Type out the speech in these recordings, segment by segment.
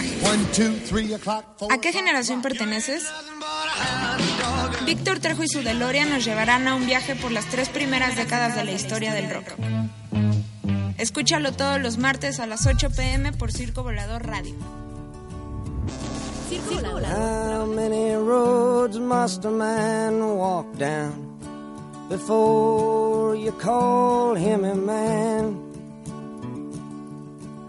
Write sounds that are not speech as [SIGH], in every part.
lenguaje. ¿A qué generación perteneces? Víctor Trejo y su Deloria nos llevarán a un viaje por las tres primeras décadas de la historia del rock. Escúchalo todos los martes a las 8 pm por Circo Volador Radio. Circo Volador. How many roads must a man walk down before you call him a man?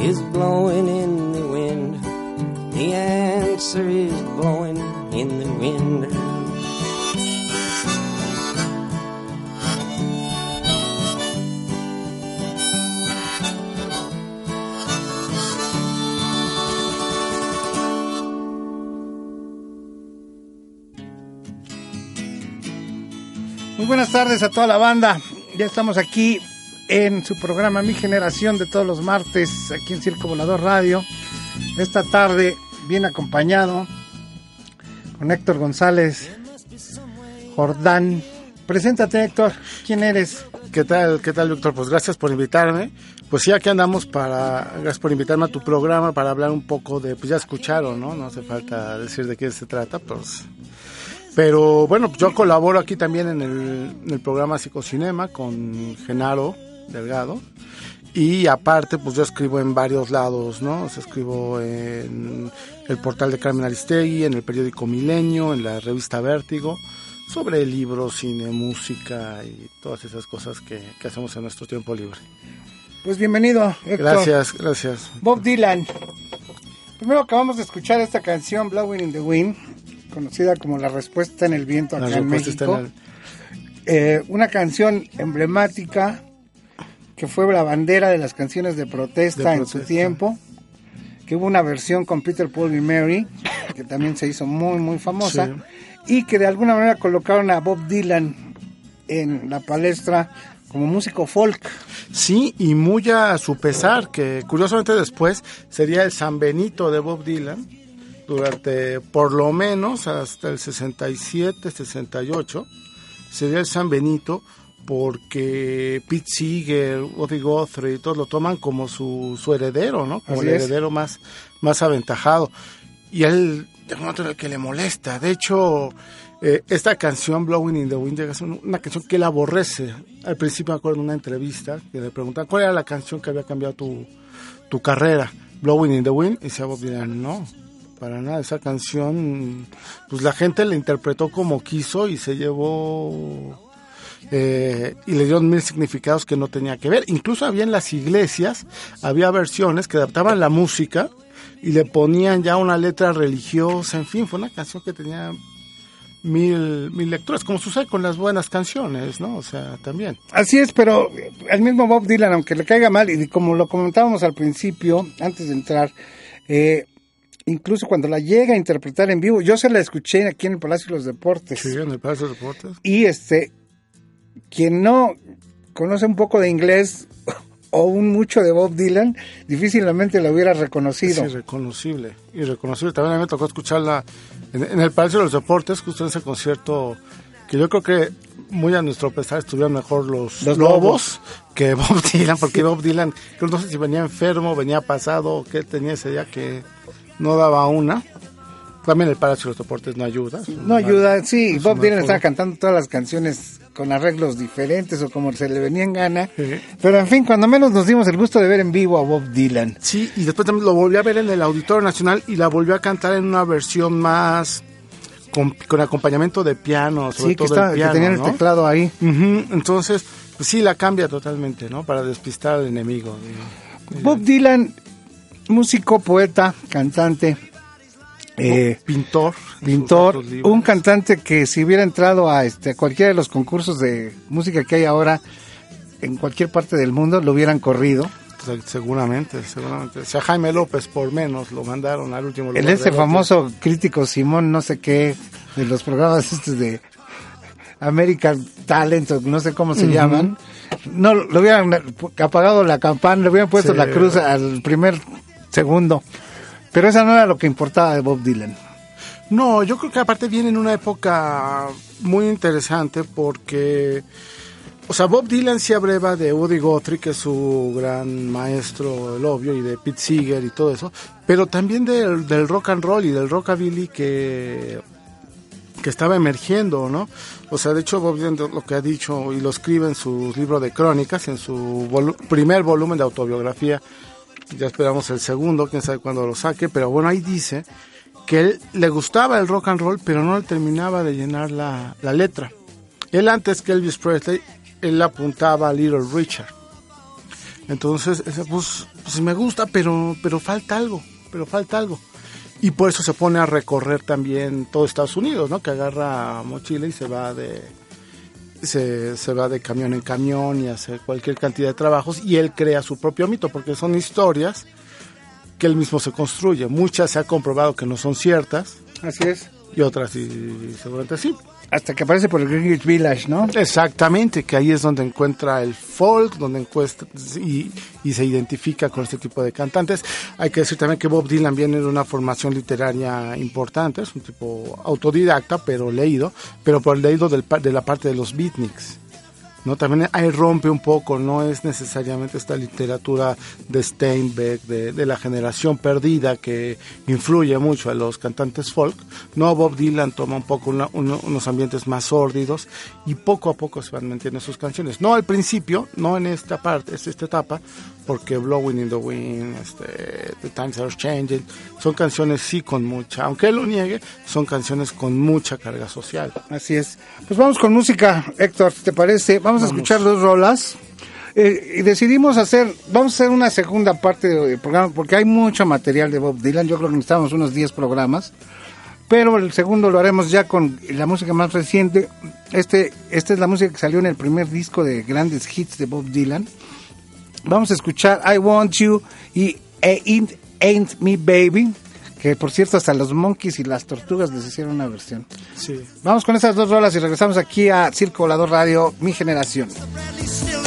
is blowing in the wind. The answer is blowing in the wind. Muy buenas tardes a toda la banda. Ya estamos aquí en su programa Mi Generación de todos los martes aquí en Circo Volador Radio. Esta tarde bien acompañado con Héctor González Jordán. Preséntate Héctor, ¿quién eres? ¿Qué tal, qué tal Víctor? Pues gracias por invitarme. Pues sí, aquí andamos para, gracias por invitarme a tu programa para hablar un poco de, pues ya escucharon, ¿no? No hace falta decir de qué se trata, pues pero bueno, yo colaboro aquí también en el, en el programa Psicocinema con Genaro Delgado. Y aparte, pues yo escribo en varios lados, ¿no? O sea, escribo en el portal de Carmen Aristegui, en el periódico Milenio, en la revista Vértigo, sobre libros, cine, música y todas esas cosas que, que hacemos en nuestro tiempo libre. Pues bienvenido, Héctor. Gracias, gracias. Bob Dylan. Primero acabamos de escuchar esta canción, Blowing in the Wind, conocida como La Respuesta en el Viento acá La en respuesta México. está en Eh, una canción emblemática que fue la bandera de las canciones de protesta, De en su tiempo, que hubo una versión con Peter, Paul y Mary, que también se hizo muy, muy famosa, y que de alguna manera colocaron a Bob Dylan en la palestra como músico folk. Sí, y muy a su pesar, que curiosamente después sería el San Benito de Bob Dylan, durante por lo menos hasta el 67, 68, sería el San Benito, porque Pete Seeger, Ozzy Guthrie, todos lo toman como su, su heredero, ¿no? Como Así el es. heredero más, más aventajado. Y él, de momento en el que le molesta. De hecho, eh, esta canción, Blowing in the Wind, es un- una canción que él aborrece. Al principio me acuerdo en una entrevista que le preguntaban cuál era la canción que había cambiado tu, tu carrera. Blowing in the Wind. Y decía Bob Dylan, no. para nada. Esa canción, pues la gente la interpretó como quiso y se llevó eh, y le dieron mil significados que no tenía que ver. Incluso había en las iglesias, había versiones que adaptaban la música y le ponían ya una letra religiosa, en fin, fue una canción que tenía mil, mil lecturas, como sucede con las buenas canciones, ¿no? O sea, también. Así es, pero el mismo Bob Dylan, aunque le caiga mal, y como lo comentábamos al principio, antes de entrar, eh, incluso cuando la llega a interpretar en vivo, yo se la escuché aquí en el Palacio de los Deportes. Sí, en el Palacio de los Deportes. Y este, quien no conoce un poco de inglés o un mucho de Bob Dylan, difícilmente lo hubiera reconocido. Es irreconocible, irreconocible. También a mí me tocó escucharla en, en el Palacio de los Deportes, justo en ese concierto, que yo creo que muy a nuestro pesar estuvieron mejor los, Los lobos, Lobos. que [LAUGHS] Bob Dylan, porque Bob Dylan, creo no sé si venía enfermo, venía pasado, qué tenía ese día que no daba una. También el Palacio de los Deportes no ayuda. No mal- ayuda, sí, Bob Dylan estaba cantando todas las canciones con arreglos diferentes o como se le venía en gana. Sí. Pero en fin, cuando menos nos dimos el gusto de ver en vivo a Bob Dylan. Sí, y después también lo volví a ver en el Auditorio Nacional y la volvió a cantar en una versión más con, con acompañamiento de piano, sobre Sí, que, estaba, el que tenían el teclado ahí. Entonces, pues sí, la cambia totalmente, ¿no? Para despistar al enemigo. Bob Dylan, músico, poeta, cantante, eh, pintor. pintor, un cantante que si hubiera entrado a este a cualquiera de los concursos de música que hay ahora en cualquier parte del mundo lo hubieran corrido. Se- Seguramente, seguramente. O sea, Jaime López, por menos, lo mandaron al último lugar. El ese de lote. famoso crítico Simón no sé qué de los programas [LAUGHS] estos de American Talent o no sé cómo se llaman. No lo hubieran apagado la campana, le hubieran puesto Sí. la cruz al primer segundo. Pero esa no era lo que importaba de Bob Dylan. No, yo creo que aparte viene en una época muy interesante porque, o sea, Bob Dylan se abreva de Woody Guthrie, que es su gran maestro, el obvio, y de Pete Seeger y todo eso, pero también del, del rock and roll y del rockabilly que, que estaba emergiendo, ¿no? O sea, de hecho, Bob Dylan lo que ha dicho y lo escribe en su libro de crónicas, en su primer volumen de autobiografía, ya esperamos el segundo, quién sabe cuándo lo saque, pero bueno, ahí dice que él le gustaba el rock and roll, pero no le terminaba de llenar la, la letra. Él antes que Elvis Presley, él apuntaba a Little Richard. Entonces, pues, pues me gusta, pero, pero falta algo, pero falta algo. Y por eso se pone a recorrer también todo Estados Unidos, ¿no? Que agarra mochila y se va de, se, se va de camión en camión y hace cualquier cantidad de trabajos y él crea su propio mito porque son historias que él mismo se construye. Muchas se ha comprobado que no son ciertas Así es. y otras sí, seguramente sí. Hasta que aparece por el Greenwich Village, ¿no? Exactamente, que ahí es donde encuentra el folk, donde encuentra y, y se identifica con este tipo de cantantes. Hay que decir también que Bob Dylan viene de una formación literaria importante, es un tipo autodidacta, pero leído, pero por el leído del, de la parte de los beatniks. ¿No? También ahí rompe un poco, no es necesariamente esta literatura de Steinbeck, de, la generación perdida que influye mucho a los cantantes folk. No, Bob Dylan toma un poco una- uno- unos ambientes más sórdidos y poco a poco se van metiendo sus canciones. No al principio, no en esta parte, es esta etapa, porque Blowing in the Wind, este, The Times Are Changing, son canciones sí con mucha, aunque él lo niegue, son canciones con mucha carga social. Así es. Pues vamos con música, Héctor, ¿te parece? A escuchar dos rolas. Eh, y decidimos hacer, vamos a hacer una segunda parte del programa, porque hay mucho material de Bob Dylan. Yo creo que necesitamos unos 10 programas. Pero el segundo lo haremos ya con la música más reciente. Este, esta es la música que salió en el primer disco de grandes hits de Bob Dylan. Vamos a escuchar I Want You y Ain't, Ain't Me Baby, que por cierto hasta los Monkeys y las Tortugas les hicieron una versión. Sí. Vamos con esas dos rolas y regresamos aquí a Circo Volador Radio, mi generación. Bradley's still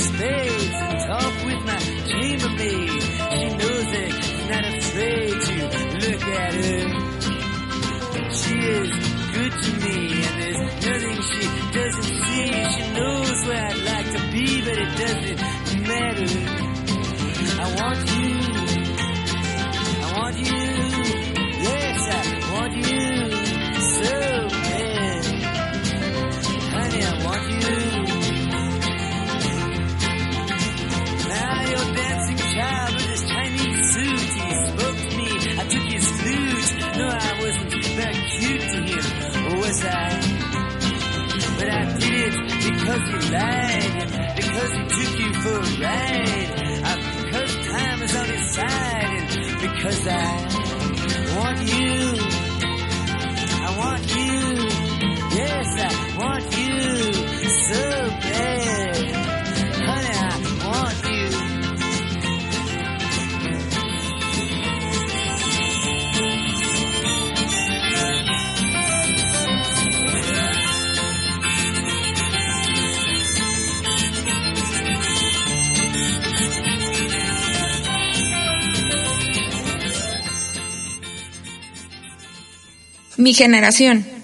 Spades and talk with my chambermaid. She knows that she's not afraid to look at her. She is good to me, and there's nothing she doesn't see. She knows where I'd like to be, but it doesn't Mi generación.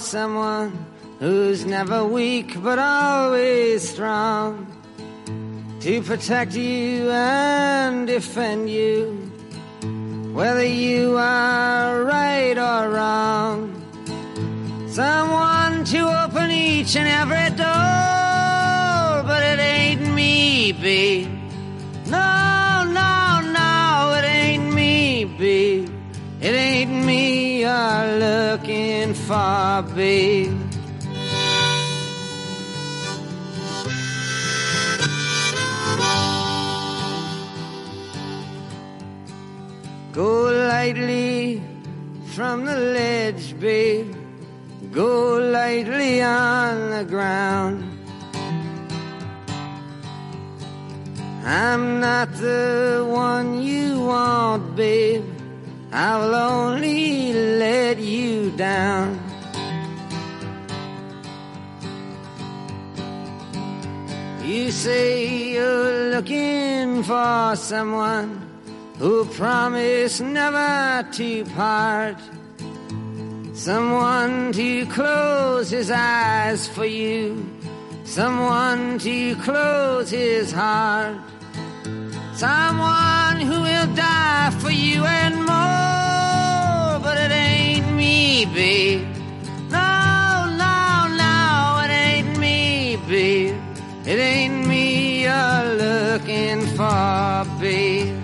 Someone who's never weak but always strong to protect you and defend you, whether you are right or wrong. Someone to open each and every door, but it ain't me, babe. For, babe. Go lightly from the ledge, babe. Go lightly on the ground. I'm not the one you want, babe. I will only let you down. You say you're looking for someone who promised never to part. Someone to close his eyes for you. Someone to close his heart. Someone who will die for you and more. Babe. No, no, no, it ain't me, babe. It ain't me you're looking for, babe.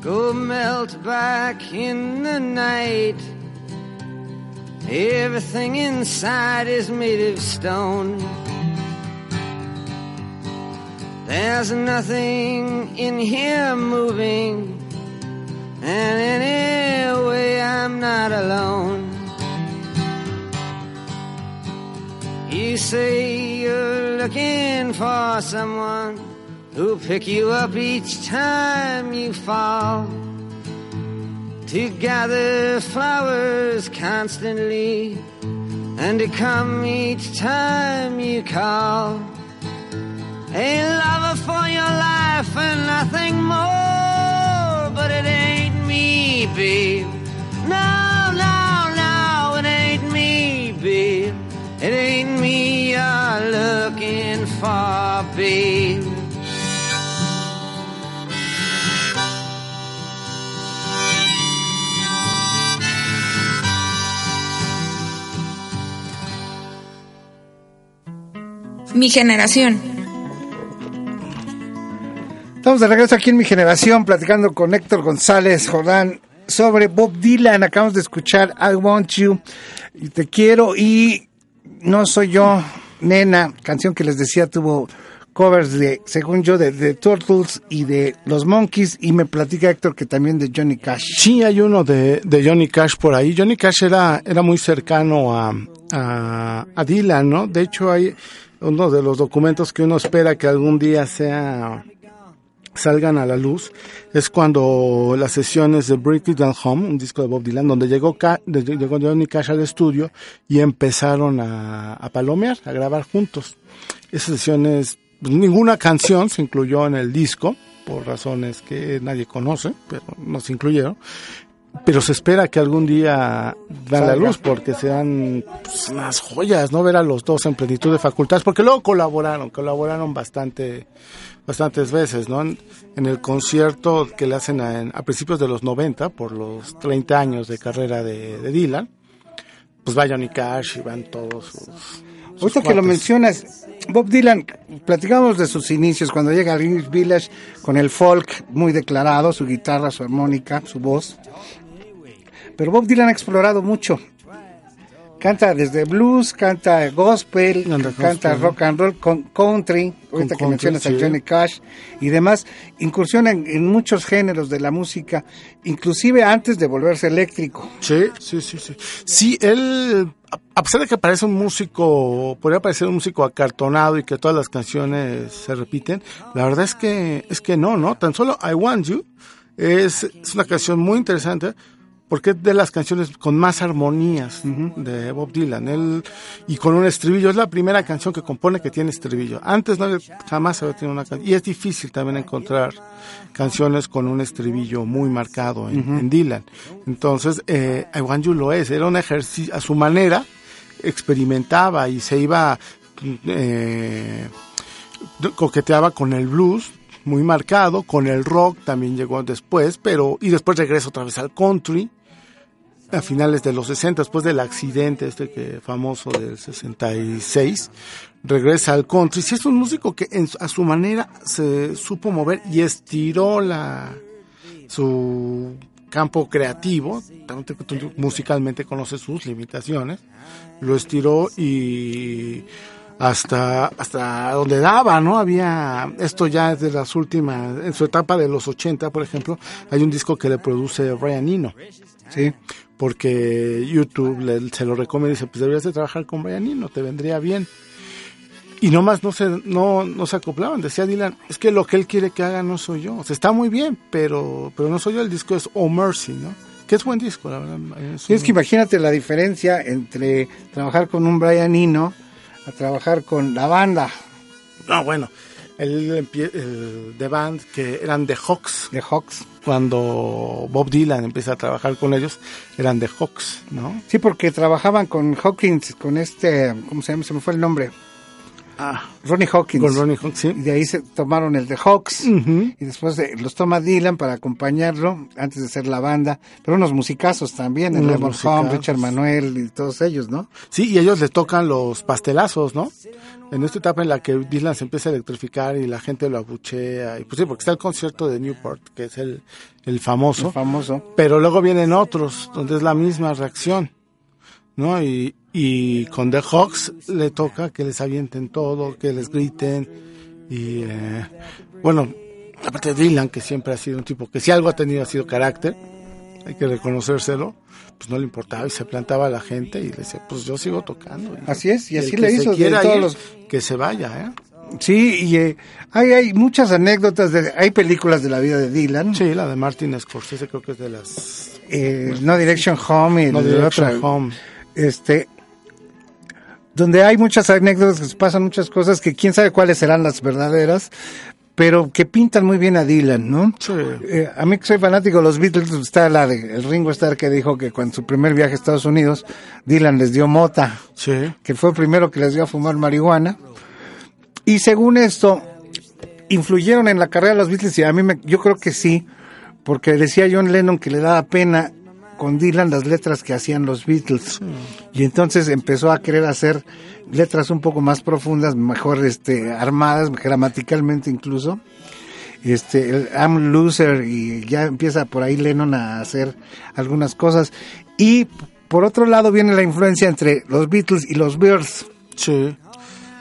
Go melt back in the night. Everything inside is made of stone. There's nothing in here moving, and in anyway, I'm not alone. You say you're looking for someone who'll pick you up each time you fall. To gather flowers constantly and to come each time you call. A lover for your life and nothing more, but it ain't me, babe. No, no, no, it ain't me, babe. It ain't me you're looking for, babe. Mi generación. Estamos de regreso aquí en mi generación platicando con Héctor González Jordán sobre Bob Dylan. Acabamos de escuchar I Want You y Te Quiero y No Soy Yo, Nena, canción que les decía tuvo covers de, según yo, de, de Turtles y de Los Monkeys y me platica Héctor que también de Johnny Cash. Sí, hay uno de, de Johnny Cash por ahí. Johnny Cash era, era muy cercano a, a, a Dylan, ¿no? De hecho, hay uno de los documentos que uno espera que algún día sea salgan a la luz es cuando las sesiones de Break It Down Home, un disco de Bob Dylan, donde llegó, Ca- llegó Johnny Cash al estudio y empezaron a, palomear, a grabar juntos. Esas sesiones, pues, ninguna canción se incluyó en el disco, por razones que nadie conoce, pero no se incluyeron. Pero se espera que algún día dan la luz porque sean pues, unas joyas, ¿no? Ver a los dos en plenitud de facultades, porque luego colaboraron, colaboraron bastante, bastantes veces, ¿no? En, en el concierto que le hacen a, a principios de los 90, por los 30 años de carrera de, de Dylan, pues va Johnny Cash y van todos sus... Ahorita que lo mencionas, Bob Dylan, platicamos de sus inicios cuando llega a Greenwich Village con el folk muy declarado, su guitarra, su armónica, su voz. Pero Bob Dylan ha explorado mucho. Canta desde blues, canta gospel, Canta gospel. rock and roll, con country, ahorita que country, mencionas a. Johnny Cash y demás, incursiona en, en muchos géneros de la música, inclusive antes de volverse eléctrico. Sí, sí, sí, sí. Sí, él, a- a pesar de que parece un músico, podría parecer un músico acartonado y que todas las canciones se repiten, la verdad es que, es que no, ¿no? Tan solo I Want You es, es una canción muy interesante porque es de las canciones con más armonías de Bob Dylan. Él, y con un estribillo, es la primera canción que compone que tiene estribillo. Antes no jamás había tenido una canción. Y es difícil también encontrar canciones con un estribillo muy marcado en, en Dylan. Entonces, eh, I Want You lo es. Era un ejercicio, a su manera, experimentaba y se iba, eh, coqueteaba con el blues muy marcado, con el rock también llegó después, pero y después regresa otra vez al country a finales de los 60, después del accidente este que famoso del 66, regresa al country. Sí es un músico que en- a su manera se supo mover y estiró la su campo creativo, musicalmente conoce sus limitaciones, lo estiró y hasta hasta donde daba, ¿no? Había esto ya es de las últimas en su etapa de los 80, por ejemplo, hay un disco que le produce Brian Eno Sí. porque YouTube le- se lo recomienda y dice, pues deberías de trabajar con Brian Eno, te vendría bien. Y nomás no se, no, no se acoplaban, decía Dylan, es que lo que él quiere que haga no soy yo. O sea, está muy bien, pero, pero no soy yo, el disco es Oh Mercy, ¿no? Que es buen disco, la verdad. es que imagínate la diferencia entre trabajar con un Brian Eno a trabajar con la banda No, bueno, el, empie- el The Band, que eran The Hawks, de Hawks. cuando Bob Dylan empieza a trabajar con ellos, eran The Hawks, ¿no? Sí, porque trabajaban con Hawkins, con este, ¿cómo se llama? Se me fue el nombre. Ah, Ronnie Hawkins. con Ronnie Hawks, sí. Y de ahí se tomaron el de Hawks. Y después de- los toma Dylan para acompañarlo antes de ser la banda. Pero unos musicazos también, el Lemon Home. Richard Manuel y todos ellos, ¿no? Sí, y ellos les tocan los pastelazos, ¿no? En esta etapa en la que Dylan se empieza a electrificar y la gente lo abuchea, y pues sí, porque está el concierto de Newport, que es el, el famoso, El famoso. pero luego vienen otros, donde es la misma reacción, ¿no? Y, y con The Hawks le toca que les avienten todo, que les griten, Y eh, bueno, aparte de Dylan, que siempre ha sido un tipo que si algo ha tenido ha sido carácter, hay que reconocérselo, pues no le importaba y se plantaba a la gente y le decía, pues yo sigo tocando. Así es, y así le hizo quiera todos ir, los que se vaya, ¿eh? Sí, y eh, hay, hay muchas anécdotas, de, hay películas de la vida de Dylan, Sí, la de Martin Scorsese creo que es de las... eh, No Direction Home y No Direction otra, Home. Este, donde hay muchas anécdotas, que pasan muchas cosas que quién sabe cuáles serán las verdaderas, pero que pintan muy bien a Dylan, ¿no? Sí. Eh, a mí que soy fanático de los Beatles, está la de el Ringo Starr que dijo que cuando su primer viaje a Estados Unidos, Dylan les dio mota. Sí. que fue el primero que les dio a fumar marihuana. Y según esto, influyeron en la carrera de los Beatles y a mí me, yo creo que sí, porque decía John Lennon que le daba pena con Dylan las letras que hacían los Beatles. Y entonces empezó a querer hacer letras un poco más profundas, mejor este armadas, gramaticalmente incluso. Este, el I'm Loser y ya empieza por ahí Lennon a hacer algunas cosas. Y por otro lado viene la influencia entre los Beatles y los Bears. Sí,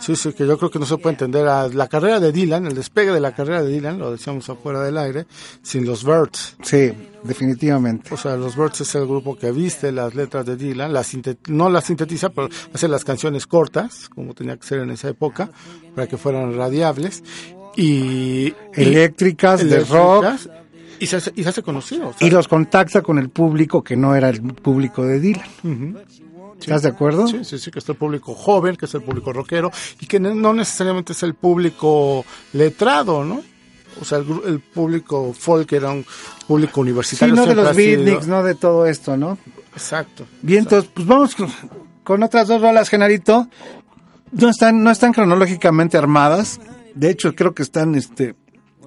sí, sí, que yo creo que no se puede entender a la carrera de Dylan, el despegue de la carrera de Dylan, lo decíamos afuera del aire, sin los Birds. Sí, definitivamente. O sea, los Birds es el grupo que viste las letras de Dylan, las no las sintetiza, pero hace las canciones cortas, como tenía que ser en esa época, para que fueran radiables. Y. Eléctricas, y- de rock. eléctricas, Y se, hace, y se hace conocido. o sea, Y los contacta con el público que no era el público de Dylan. ¿Estás de acuerdo? Sí, sí, sí, que es el público joven, que es el público rockero, y que no- necesariamente es el público letrado, ¿no? O sea, el, el público folk era un público Sí, universitario. no de los beatniks, no de todo esto, ¿no? Exacto. Bien, entonces, pues vamos con, con otras dos rolas, Genarito. No están, no están cronológicamente armadas. De hecho, creo que están este,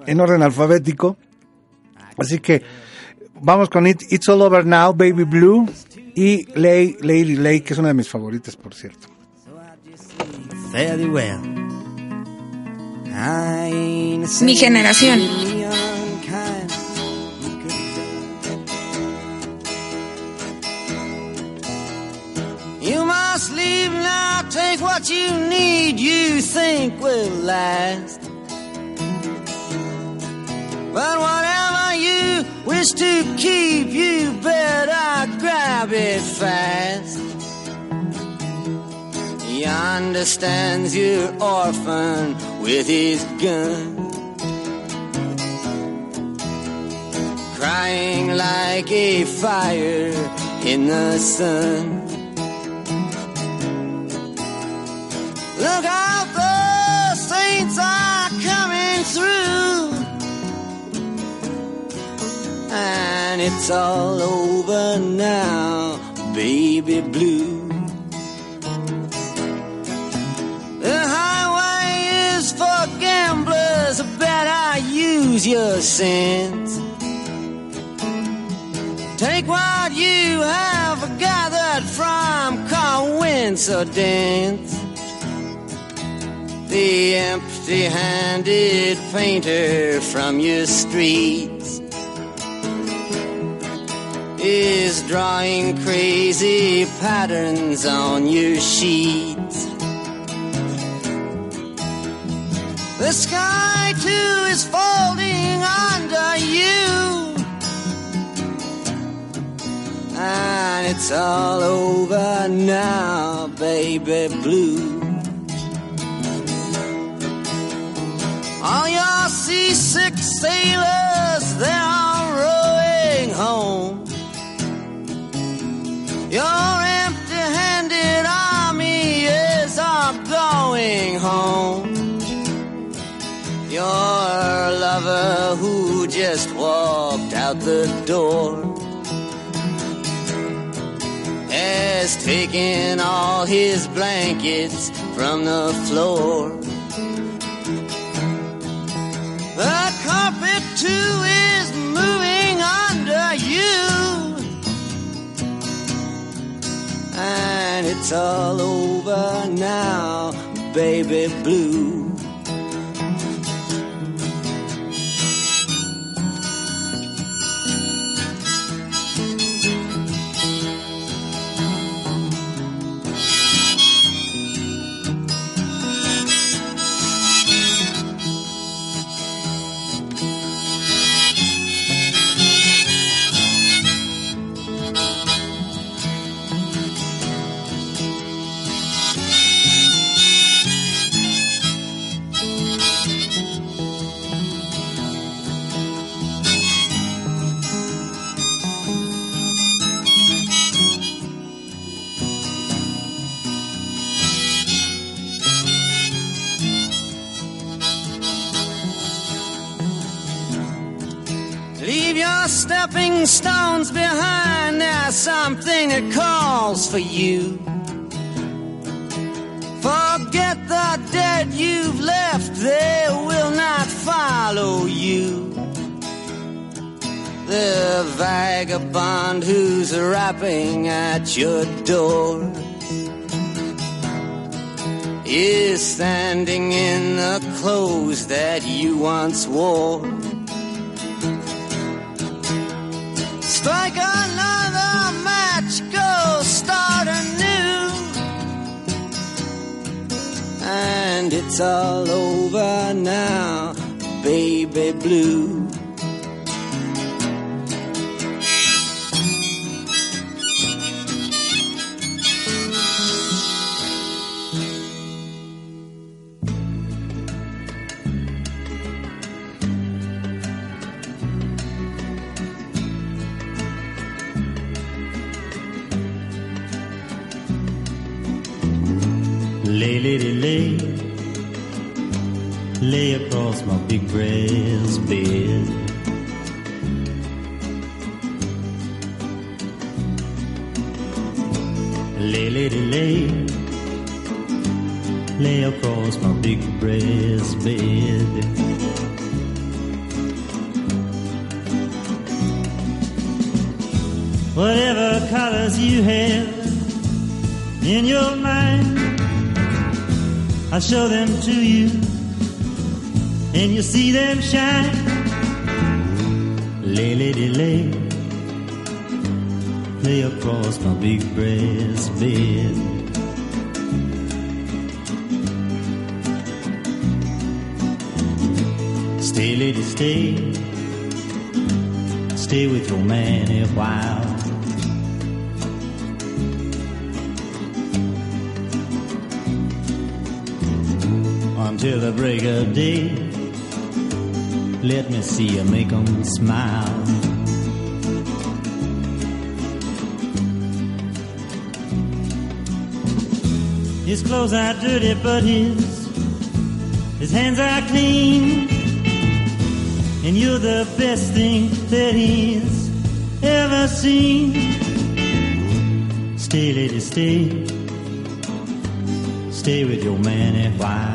en orden alfabético. Así que vamos con It, It's All Over Now, Baby Blue. Y Lay, Lady Lay, que es una de mis favoritas, por cierto. fairly well. I ain't a Mi generación. You must leave now, take what you need, you think will last. But whatever you wish to keep, you better grab fast. He understands your orphan with his gun. Crying like a fire in the sun. Look out, the saints are coming through. And it's all over now, baby blue. The highway is for gamblers, better use your sense. Take what you have gathered from coincidence. The empty handed painter from your streets is drawing crazy patterns on your sheets. The sky too is folding under you. And it's all over now, baby blue. All your seasick sailors, Your empty handed army is all going home. Your lover who just walked out the door has taken all his blankets from the floor. The carpet too it's all over now, baby blue. For you. Forget the dead you've left, they will not follow you. The vagabond who's rapping at your door is standing in the clothes that you once wore. And it's all over now, baby blue. Lay, lady, lay, lay across my big brass bed. Lay, lady, lay, lay across my big brass bed. Whatever colors you have in your mind. I'll show them to you, and you see them shine. Lay, lady, lay, lay across my big brass bed. Stay, lady, stay, stay with your man a while. until the break of day. Let me see you make 'em smile. His clothes are dirty, but his his hands are clean. And you're the best thing that he's ever seen. Stay, lady, stay. Stay with your man and while.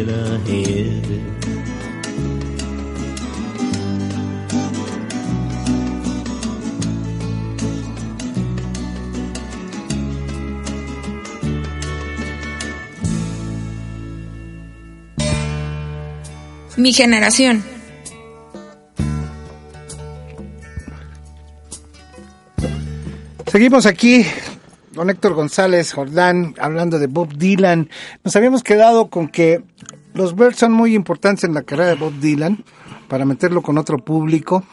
ahead. Mi generación. Seguimos aquí, don Héctor González Jordán, hablando de Bob Dylan. Nos habíamos quedado con que los Birds son muy importantes en la carrera de Bob Dylan, para meterlo con otro público,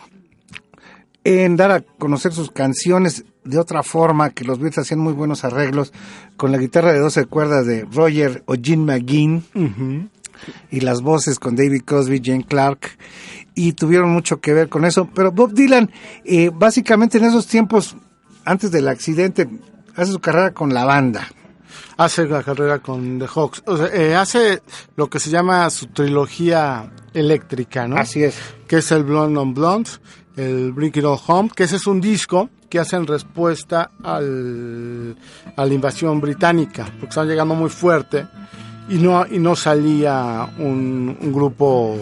en dar a conocer sus canciones de otra forma, que los Birds hacían muy buenos arreglos con la guitarra de 12 cuerdas de Roger o Gene McGinn y las voces con David Cosby, Jane Clark, y tuvieron mucho que ver con eso. Pero Bob Dylan, eh, básicamente en esos tiempos, antes del accidente, hace su carrera con la banda. Hace la carrera con The Hawks. O sea, eh, hace lo que se llama su trilogía eléctrica, ¿no? Así es. Que es el Blonde on Blonde, el Bring It All Home, que ese es un disco que hace en respuesta al, a la invasión británica, porque estaban llegando muy fuerte y no y no salía un, un grupo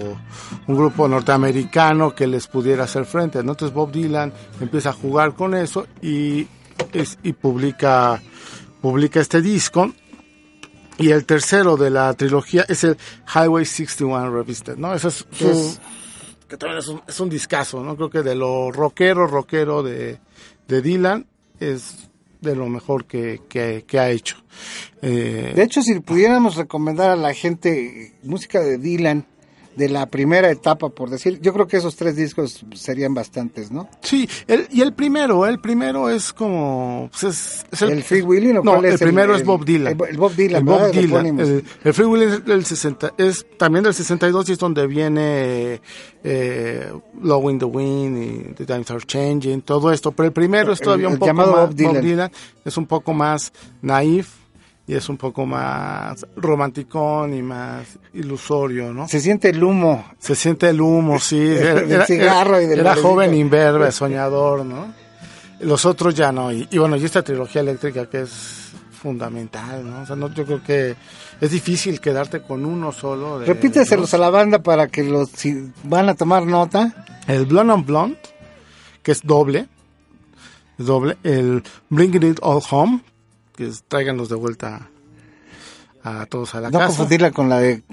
un grupo norteamericano que les pudiera hacer frente. ¿no? Entonces Bob Dylan empieza a jugar con eso y, es, y publica publica este disco y el tercero de la trilogía es el Highway 61 Revisited, ¿no? Ese es su, Es- que también es un, es un discazo, ¿no? Creo que de lo rockero, rockero de, de Dylan es de lo mejor que, que, que ha hecho. Eh, De hecho, si pudiéramos recomendar a la gente música de Dylan de la primera etapa, por decir, yo creo que esos tres discos serían bastantes, ¿no? Sí, el, y el primero, el primero es como... pues es, es ¿El Free Willy o No, el primero el- es Bob Dylan. el- Bob Dylan, El Bob Dylan. epónimo. El, Free Willy es, del 60, es también del 62 y es donde viene eh, Low in the Wind y The Times Are Changing, todo esto. Pero el primero es todavía un poco más... Bob Dylan. es un poco más naif y es un poco más romanticón y más ilusorio, ¿no? Se siente el humo. Se siente el humo, sí. [LAUGHS] Del cigarro y del era joven, imberbe, soñador, ¿no? Los otros ya no. Y, y bueno, y esta trilogía eléctrica que es fundamental, ¿no? O sea, no, yo creo que es difícil quedarte con uno solo. Repíteselos a la banda para que los si van a tomar nota. El Blonde on Blonde, que es doble. doble. El Bringing It All Home, que tráiganlos de vuelta a todos a la No casa. confundirla con la de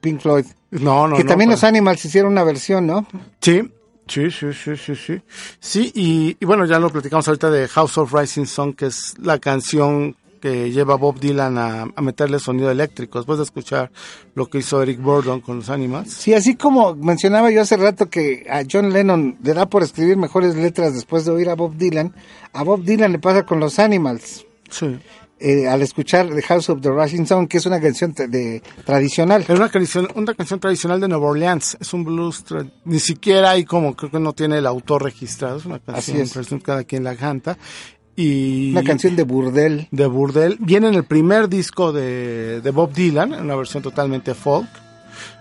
Pink Floyd. No, no, que no, también para- los Animals hicieron una versión, ¿no? Sí, sí, sí, sí, sí, sí. Sí, y, y bueno, ya lo platicamos ahorita de House of Rising Sun, que es la canción que lleva a Bob Dylan a, a meterle sonido eléctrico. Después de escuchar lo que hizo Eric Burdon con los Animals. Sí, así como mencionaba yo hace rato que a John Lennon le da por escribir mejores letras después de oír a Bob Dylan, a Bob Dylan le pasa con los Animals. Sí. eh, al escuchar The House of the Rising Sun, que es una canción de, tradicional. Es una canción, una canción tradicional de Nueva Orleans. Es un blues. Ni siquiera hay como, creo que no tiene el autor registrado. Es una canción, Así es. cada quien la canta. Y Una canción de burdel. de Burdel. Viene en el primer disco de, de Bob Dylan, en una versión totalmente folk.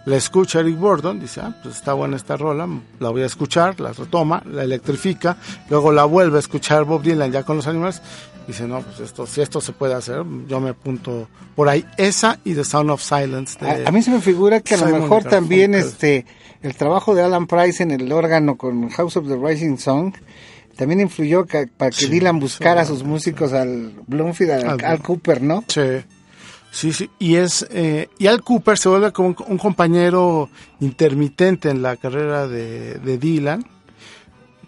La escucha Eric Burdon, dice, ah, pues está buena esta rola, la voy a escuchar, la retoma, la electrifica, luego la vuelve a escuchar Bob Dylan ya con los animales, dice, no, pues esto, si esto se puede hacer, yo me apunto por ahí. Esa y The Sound of Silence. de- A, a mí se me figura que a lo mejor también este el trabajo de Alan Price en el órgano con House of the Rising Song también influyó para que Dylan buscara a sus músicos al Bloomfield, al, Al- Al Cooper, ¿no? Sí, sí, sí. Y es eh, y Al Cooper se vuelve como un, un compañero intermitente en la carrera de, de Dylan,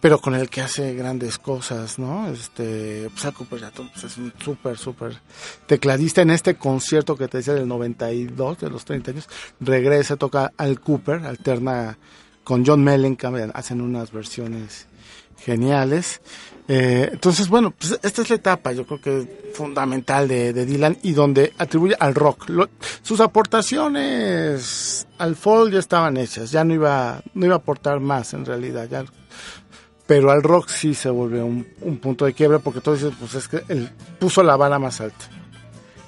pero con el que hace grandes cosas, ¿no? Este, pues to- pues, es un súper, súper tecladista en este concierto que te decía del 92, de los 30 años, regresa, toca Al Cooper, alterna con John Mellencamp, hacen unas versiones geniales. Eh, entonces, bueno, pues esta es la etapa, yo creo que fundamental de, de Dylan y donde atribuye al rock. Sus aportaciones al folk ya estaban hechas, ya no iba, no iba a aportar más en realidad, ya. Pero al rock sí se volvió un, un punto de quiebre porque todo dices, pues es que él puso la vara más alta.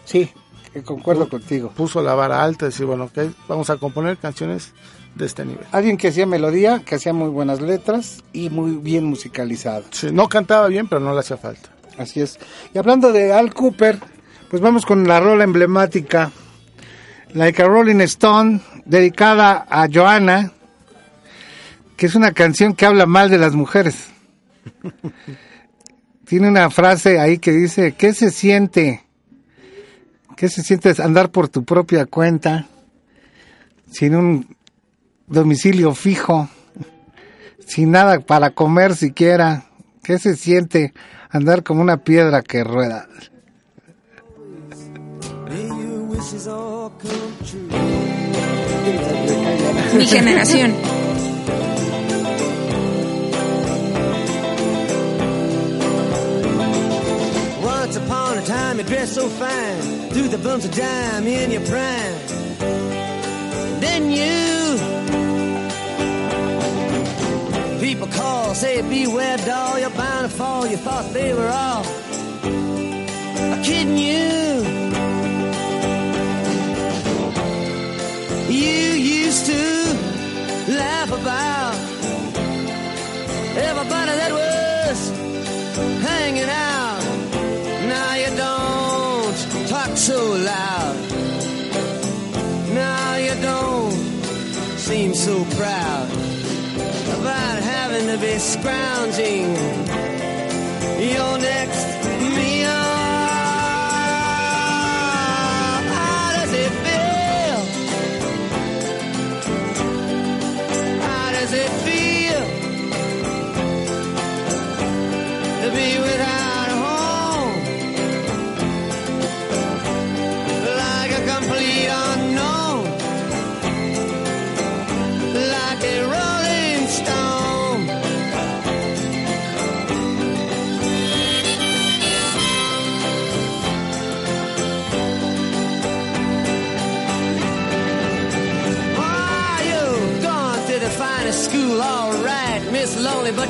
Sí, que concuerdo contigo. Puso la vara alta, decir, bueno, ok, vamos a componer canciones de este nivel. Alguien que hacía melodía, que hacía muy buenas letras y muy bien musicalizado. Sí, no cantaba bien, pero no le hacía falta. Así es. Y hablando de Al Cooper, pues vamos con la rola emblemática, Like a Rolling Stone, dedicada a Joanna, que es una canción que habla mal de las mujeres. [LAUGHS] Tiene una frase ahí que dice, ¿qué se siente? ¿Qué se siente andar por tu propia cuenta, sin un domicilio fijo, sin nada para comer siquiera? ¿Qué se siente andar como una piedra que rueda? Mi generación. me dressed so fine, threw the bumps of dime in your prime. Then you. People call, say beware doll, you're bound to fall, you thought they were all. Kidding you. You used to laugh about everybody that was hanging out. so loud. Now you don't seem so proud about having to be scrounging your next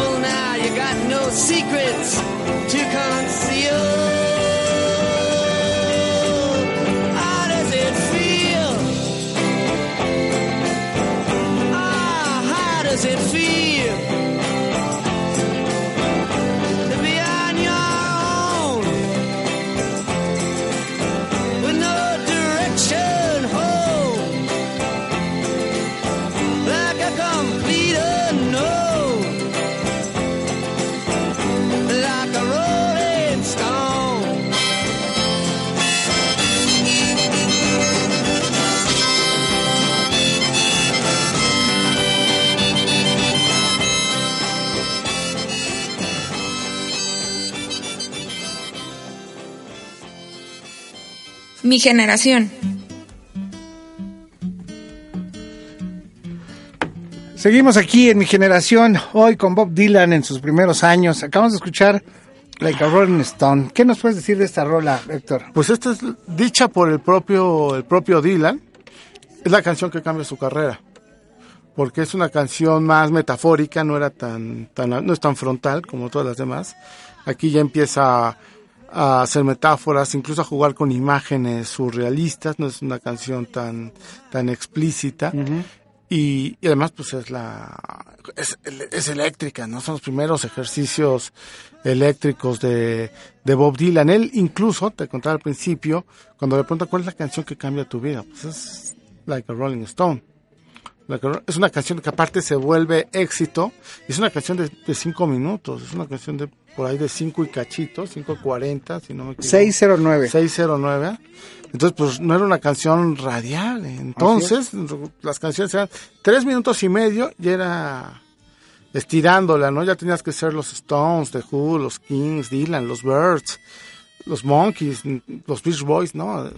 You're now, you got no secrets to conceal. Mi generación. Seguimos aquí en mi generación, hoy con Bob Dylan en sus primeros años. Acabamos de escuchar Like a Rolling Stone. ¿Qué nos puedes decir de esta rola, Héctor? Pues esta es dicha por el propio, el propio Dylan. Es la canción que cambia su carrera. Porque es una canción más metafórica, no era tan, tan, no es tan frontal como todas las demás. Aquí ya empieza a hacer metáforas, incluso a jugar con imágenes surrealistas, no es una canción tan, tan explícita. y, y además pues es la es, es eléctrica, ¿no? Son los primeros ejercicios eléctricos de, de Bob Dylan. Él incluso, te contaba al principio, cuando le pregunta cuál es la canción que cambia tu vida, pues es Like a Rolling Stone. Es una canción que aparte se vuelve éxito, es una canción de, de cinco minutos, es una canción de por ahí de cinco y cachitos, cinco cuarenta, si no me equivoco. 609. 609. Entonces, pues no era una canción radial. Entonces, las canciones eran tres minutos y medio y era estirándola, ¿no? Ya tenías que ser los Stones, The Who, los Kings, Dylan, los Birds, los Monkeys, los Beach Boys, ¿no?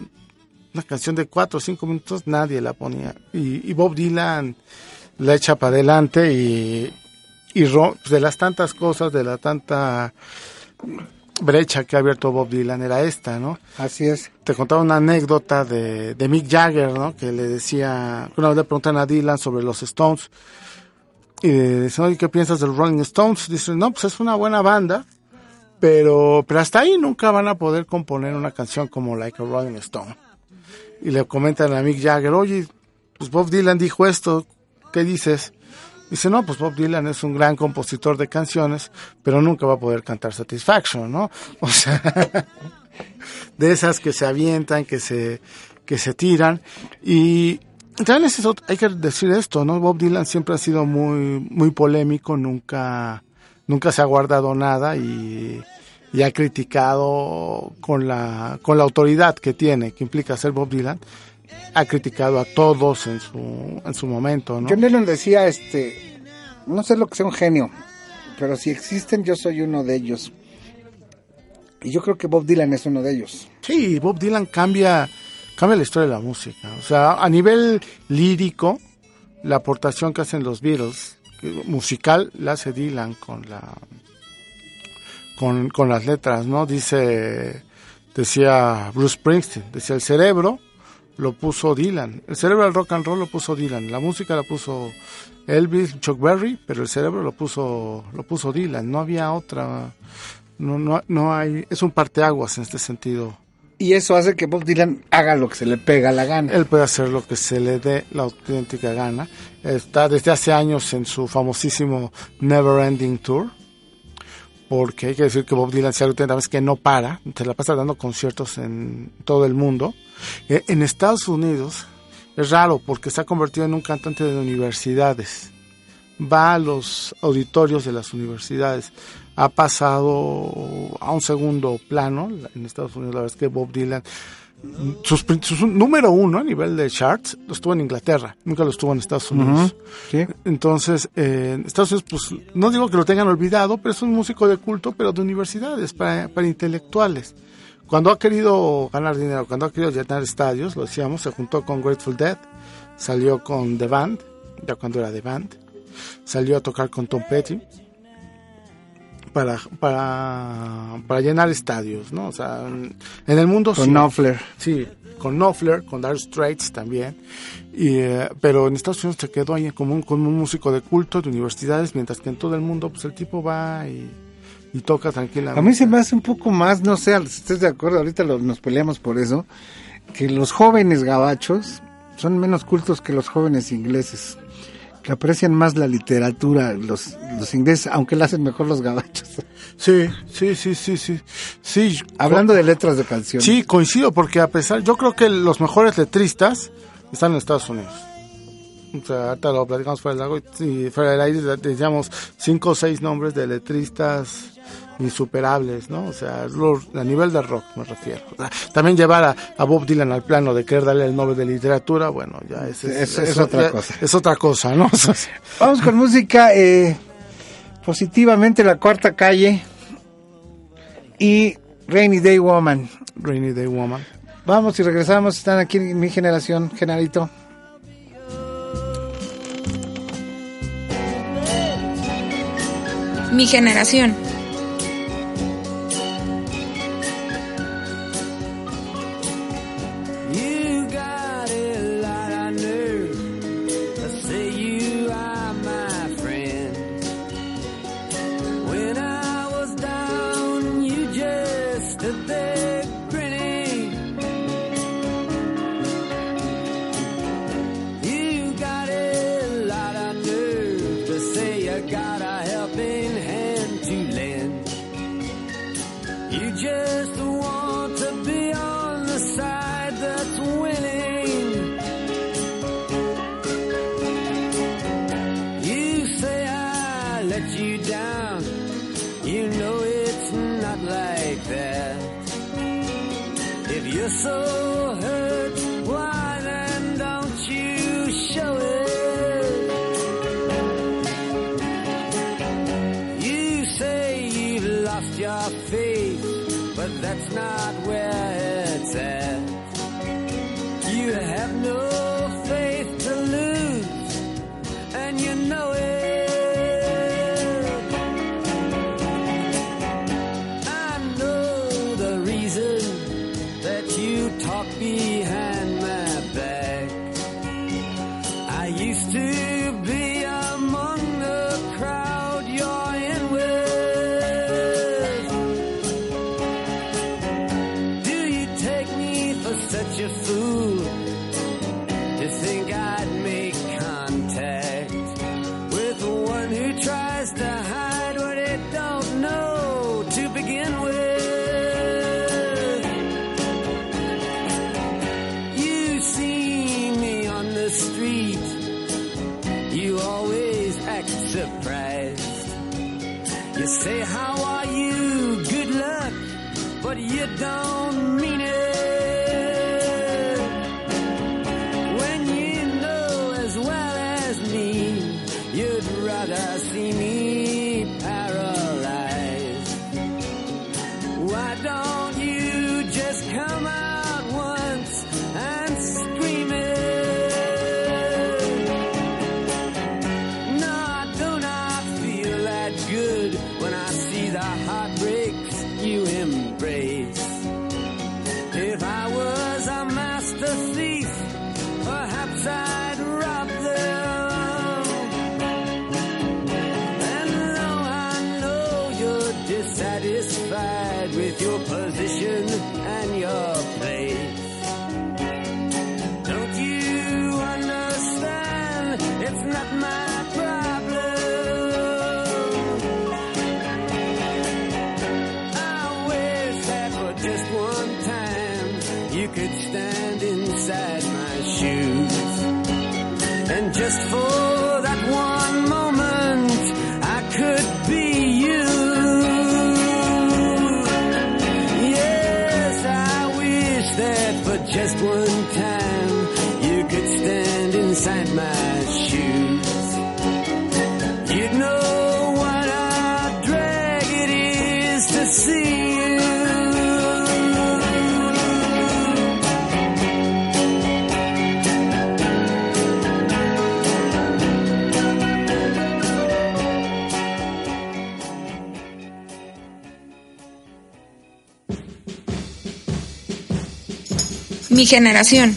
Una canción de cuatro o cinco minutos nadie la ponía. Y, y Bob Dylan la echa para adelante y, y de las tantas cosas, de la tanta brecha que ha abierto Bob Dylan era esta, ¿no? Así es. te contaba una anécdota de, de Mick Jagger, ¿no? Que le decía, una vez le preguntan a Dylan sobre los Stones. Y le dicen, oye, ¿qué piensas del Rolling Stones? Dice, no, pues es una buena banda, pero, pero hasta ahí nunca van a poder componer una canción como Like a Rolling Stone. Y le comentan a Mick Jagger, oye, pues Bob Dylan dijo esto, ¿qué dices? Dice, no, pues Bob Dylan es un gran compositor de canciones, pero nunca va a poder cantar Satisfaction, ¿no? [LAUGHS] O sea, de esas que se avientan, que se, que se tiran. Y también es eso, hay que decir esto, ¿no? Bob Dylan siempre ha sido muy, muy polémico, nunca, nunca se ha guardado nada y, y ha criticado con la, con la autoridad que tiene, que implica ser Bob Dylan, ha criticado a todos en su, en su momento, ¿no? John Lennon decía, este, no sé lo que sea un genio, pero si existen yo soy uno de ellos. Y yo creo que Bob Dylan es uno de ellos. Sí, Bob Dylan cambia, cambia la historia de la música. O sea, a nivel lírico, la aportación que hacen los Beatles, musical, la hace Dylan con la con, con las letras, ¿no? Dice, decía Bruce Springsteen, decía el cerebro lo puso Dylan, el cerebro del rock and roll lo puso Dylan, la música la puso Elvis, Chuck Berry, pero el cerebro lo puso, lo puso Dylan, no había otra, no, no, no hay, es un parteaguas en este sentido. Y eso hace que Bob Dylan haga lo que se le pega la gana. Él puede hacer lo que se le dé la auténtica gana. Está desde hace años en su famosísimo Never Ending Tour. Porque hay que decir que Bob Dylan, algo tiene, es que no para, se la pasa dando conciertos en todo el mundo. Eh, En Estados Unidos es raro porque se ha convertido en un cantante de universidades. Va a los auditorios de las universidades. Ha pasado a un segundo plano en Estados Unidos. La verdad es que Bob Dylan sus, sus número uno a nivel de charts lo estuvo en Inglaterra, nunca lo estuvo en Estados Unidos. Sí. Entonces, eh, Estados Unidos, pues no digo que lo tengan olvidado, pero es un músico de culto, pero de universidades, para, para intelectuales. Cuando ha querido ganar dinero, cuando ha querido llenar estadios, lo decíamos, se juntó con Grateful Dead, salió con The Band, ya cuando era The Band, salió a tocar con Tom Petty para, para, para llenar estadios, ¿no? O sea, en el mundo Con sí. Knopfler. Sí, con Knopfler, con Dire Straits también. Y, eh, pero en Estados Unidos se quedó ahí como un, como un músico de culto de universidades, mientras que en todo el mundo pues el tipo va y, y toca tranquilamente. A mí se me hace un poco más, no sé, si estés de acuerdo, ahorita lo- nos peleamos por eso, que los jóvenes gabachos son menos cultos que los jóvenes ingleses, que aprecian más la literatura, los, los ingleses, aunque la hacen mejor los gabachos. Sí, sí, sí, sí, sí. Sí, Hablando de letras de canciones. Sí, coincido, porque a pesar, yo creo que los mejores letristas están en Estados Unidos. O sea, ahorita lo platicamos fuera del lago y fuera del aire decíamos cinco o seis nombres de letristas insuperables, ¿no? O sea, los, a nivel de rock me refiero. [LAUGHS] También llevar a, Bob Dylan al plano de querer darle el Nobel de Literatura, bueno, ya es, otra cosa. Es otra cosa, ¿no? [LAUGHS] Vamos con música eh, positivamente La Cuarta Calle y Rainy Day Woman. Rainy Day Woman. Vamos y regresamos, están aquí mi generación, Genarito. Mi generación. your feet, but that's not where it's at. mi generación.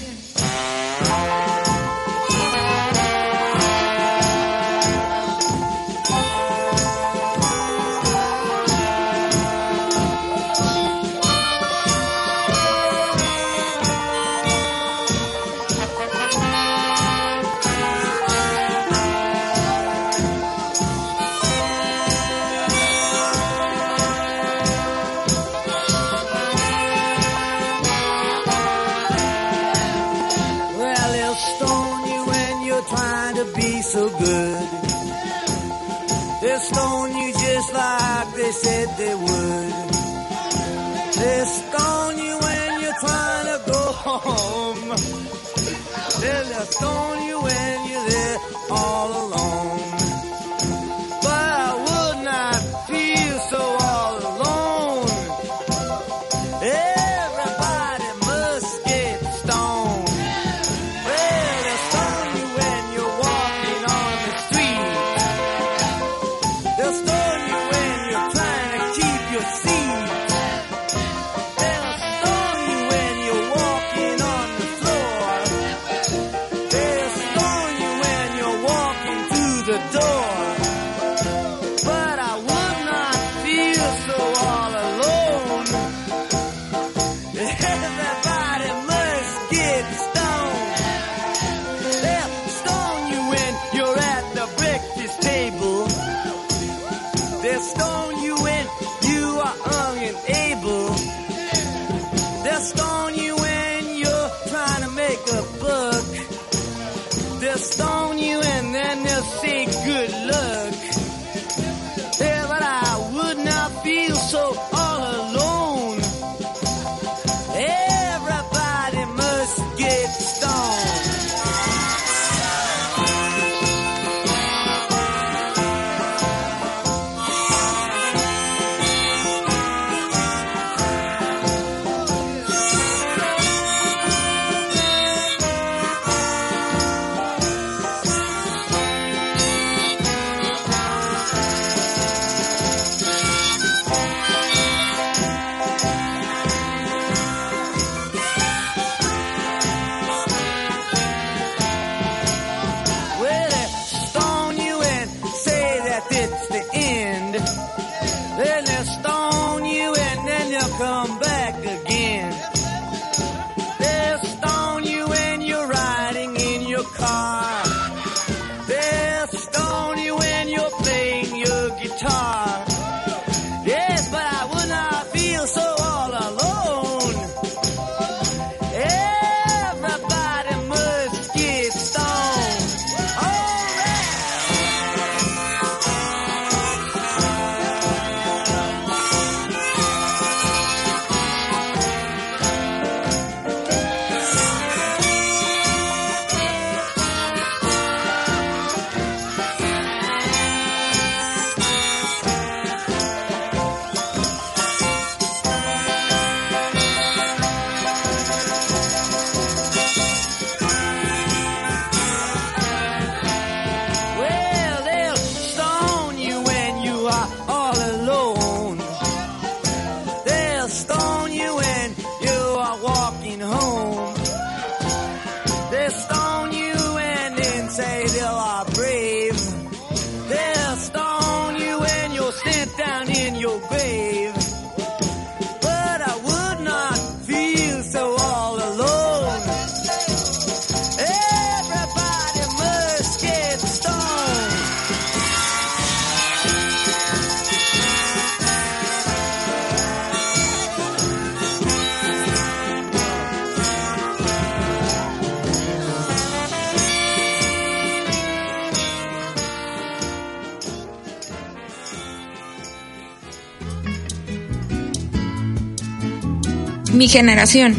Generación.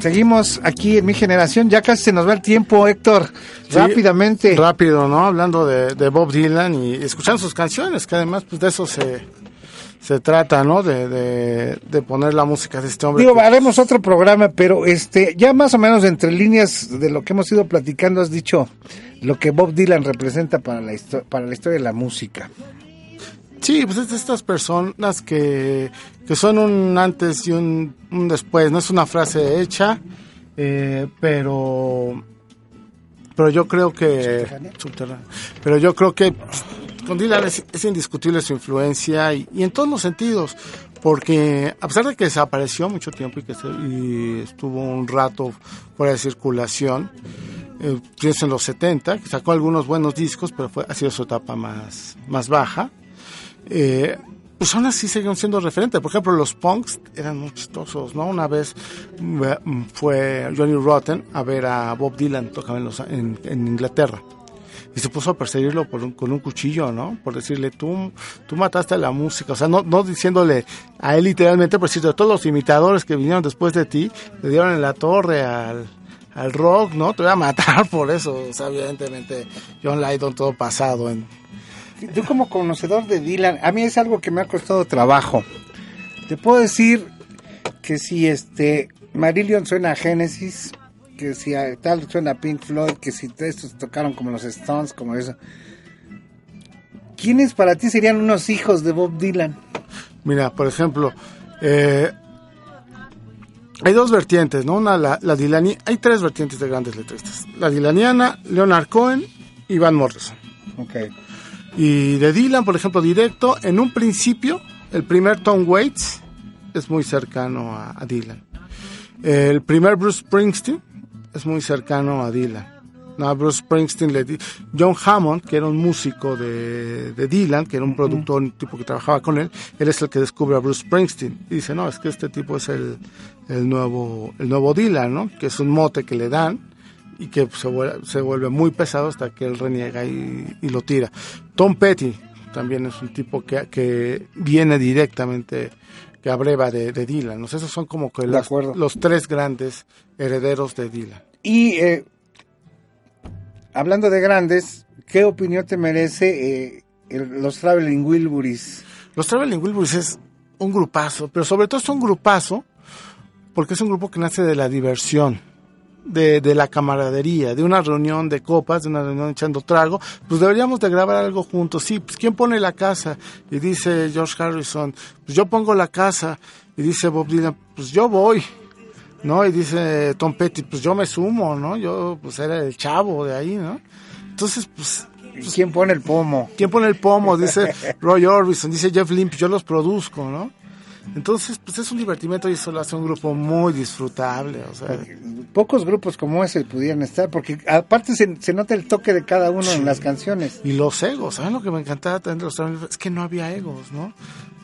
Seguimos aquí en mi generación. Ya casi se nos va el tiempo, Héctor. Sí, Rápidamente. Rápido, ¿no? Hablando de, de Bob Dylan y escuchando sus canciones, que además pues de eso se, se trata, ¿no? De, de, de poner la música de este hombre. Digo, que- haremos otro programa, pero este, ya más o menos entre líneas de lo que hemos ido platicando, has dicho lo que Bob Dylan representa para la, histo- para la historia de la música. Sí, pues es de estas personas que, que son un antes y un, un después. No es una frase hecha, eh, pero pero yo creo que subterránea. pero yo creo que con Dylan es, es indiscutible su influencia y, y en todos los sentidos porque a pesar de que desapareció mucho tiempo y que se- y estuvo un rato fuera de circulación eh, pienso en los 70 que sacó algunos buenos discos pero fue ha sido su etapa más más baja eh, pues aún así siguen siendo referentes. Por ejemplo, los punks eran muy chistosos, ¿no? Una vez eh, fue Johnny Rotten a ver a Bob Dylan, tocaba en, Inglaterra. Y se puso a perseguirlo por un- con un cuchillo, ¿no? Por decirle, tú, tú mataste la música. O sea, no, no diciéndole a él literalmente, pero decirle, todos los imitadores que vinieron después de ti, le dieron en la torre al, al rock, ¿no? Te voy a matar [LAUGHS] por eso. O sea, evidentemente, John Lydon todo pasado en, Yo como conocedor de Dylan, a mí es algo que me ha costado trabajo. Te puedo decir que si este Marillion suena a Genesis, que si a tal suena a Pink Floyd, que si estos tocaron como los Stones, como eso. ¿Quiénes para ti serían unos hijos de Bob Dylan? Mira, por ejemplo, eh, hay dos vertientes, ¿no? Una, la, la Dylani- hay tres vertientes de grandes letristas. La Dylaniana, Leonard Cohen y Van Morrison. Ok. Y de Dylan, por ejemplo, directo, en un principio, el primer Tom Waits es muy cercano a, a Dylan. El primer Bruce Springsteen es muy cercano a Dylan. No, a Bruce Springsteen le di John Hammond, que era un músico de, de Dylan, que era un productor, un tipo que trabajaba con él, él es el que descubre a Bruce Springsteen. Y dice, no, es que este tipo es el, el nuevo, el nuevo Dylan, ¿no? Que es un mote que le dan y que se vuelve, se vuelve muy pesado hasta que él reniega y, y lo tira. Tom Petty también es un tipo que, que viene directamente que abreva de, de Dylan. ¿no? Esos son como que las- los tres grandes herederos de Dylan. Y eh, hablando de grandes, ¿qué opinión te merece eh, el- los Traveling Wilburys? Los Traveling Wilburys es un grupazo, pero sobre todo es un grupazo porque es un grupo que nace de la diversión, de, de la camaradería, de una reunión de copas, de una reunión echando trago. Pues deberíamos de grabar algo juntos. Sí, pues ¿quién pone la casa? Y dice George Harrison, pues yo pongo la casa. Y dice Bob Dylan, pues yo voy. ¿no? Y dice Tom Petty, pues yo me sumo, ¿no? Yo pues era el chavo de ahí, ¿no? Entonces, pues ¿Quién pone el pomo? ¿Quién pone el pomo? Dice Roy Orbison, dice Jeff Limp, yo los produzco, ¿no? Entonces, pues es un divertimento y eso lo hace un grupo muy disfrutable, o sea, Pocos grupos como ese pudieran estar, porque aparte se, se nota el toque de cada uno en las canciones. y los egos, ¿saben lo que me encantaba también de los Traveling Wilburys? Es que no había egos, ¿no?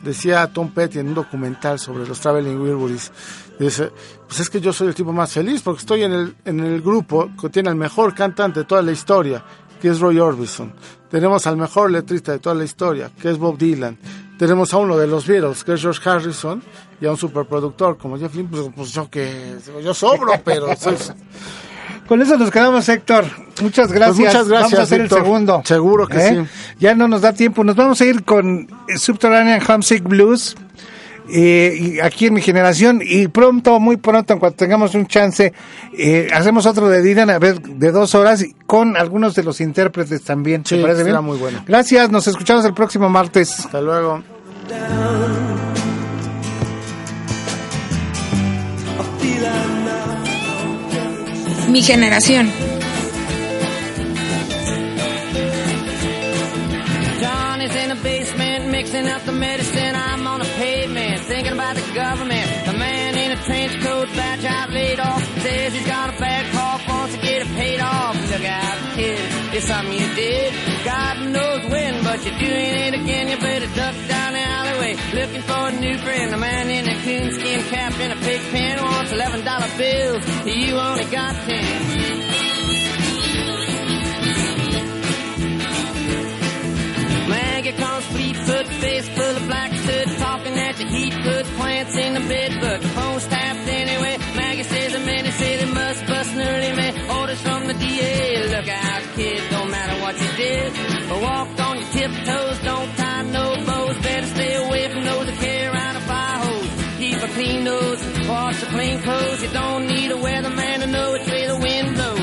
Decía Tom Petty en un documental sobre los Traveling Wilburys, dice, pues es que yo soy el tipo más feliz porque estoy en el, en el grupo que tiene al mejor cantante de toda la historia, que es Roy Orbison. Tenemos al mejor letrista de toda la historia, que es Bob Dylan. Tenemos a uno de los Beatles, que es George Harrison, y a un superproductor como Jeff Lynne, pues, pues yo que yo sobro, [LAUGHS] pero soy- Con eso nos quedamos, Héctor. Muchas gracias. Pues muchas gracias, Vamos a hacer Víctor. el segundo. ¿eh? Seguro que sí. Ya no nos da tiempo. Nos vamos a ir con Subterranean Homesick Blues. Eh, y aquí en mi generación y pronto, muy pronto, en cuanto tengamos un chance, eh, hacemos otro de Dylan, a ver, de dos horas, con algunos de los intérpretes también. ¿Te Sí, parece será bien? muy bueno. Gracias, nos escuchamos el próximo martes. Hasta luego. Mi generación. Something you did. God knows when, but you're doing it again. You better duck down the alleyway looking for a new friend. The man in a coonskin cap and a pig pen wants eleven dollar bills. You only got ten. Maggie comes Fleetfoot, face full of black soot, talking at the heat, put plants in the bed, but the phone's tapped anyway. Maggie says the men say they must bust an early man. Orders from the DA, look out kid, tiptoes, don't tie no bows, better stay away from those that carry around a fire hose. Keep a clean nose, wash the clean clothes, you don't need a weatherman to know which way the wind blows.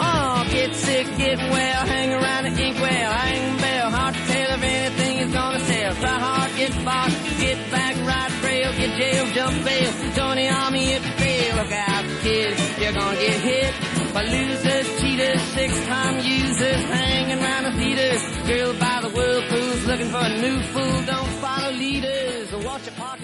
Oh, get sick, get well, hang around the inkwell, hang bell, hard to tell if anything is gonna sell. Try hard, get fought, get back, ride trail, get jail, jump bail, join the army if you fail. Look out, kid, you're gonna get hit by losers, cheaters, six-time users, hanging around the theaters. Girl by the whirlpools, looking for a new fool, don't follow leaders, or watch parking meters.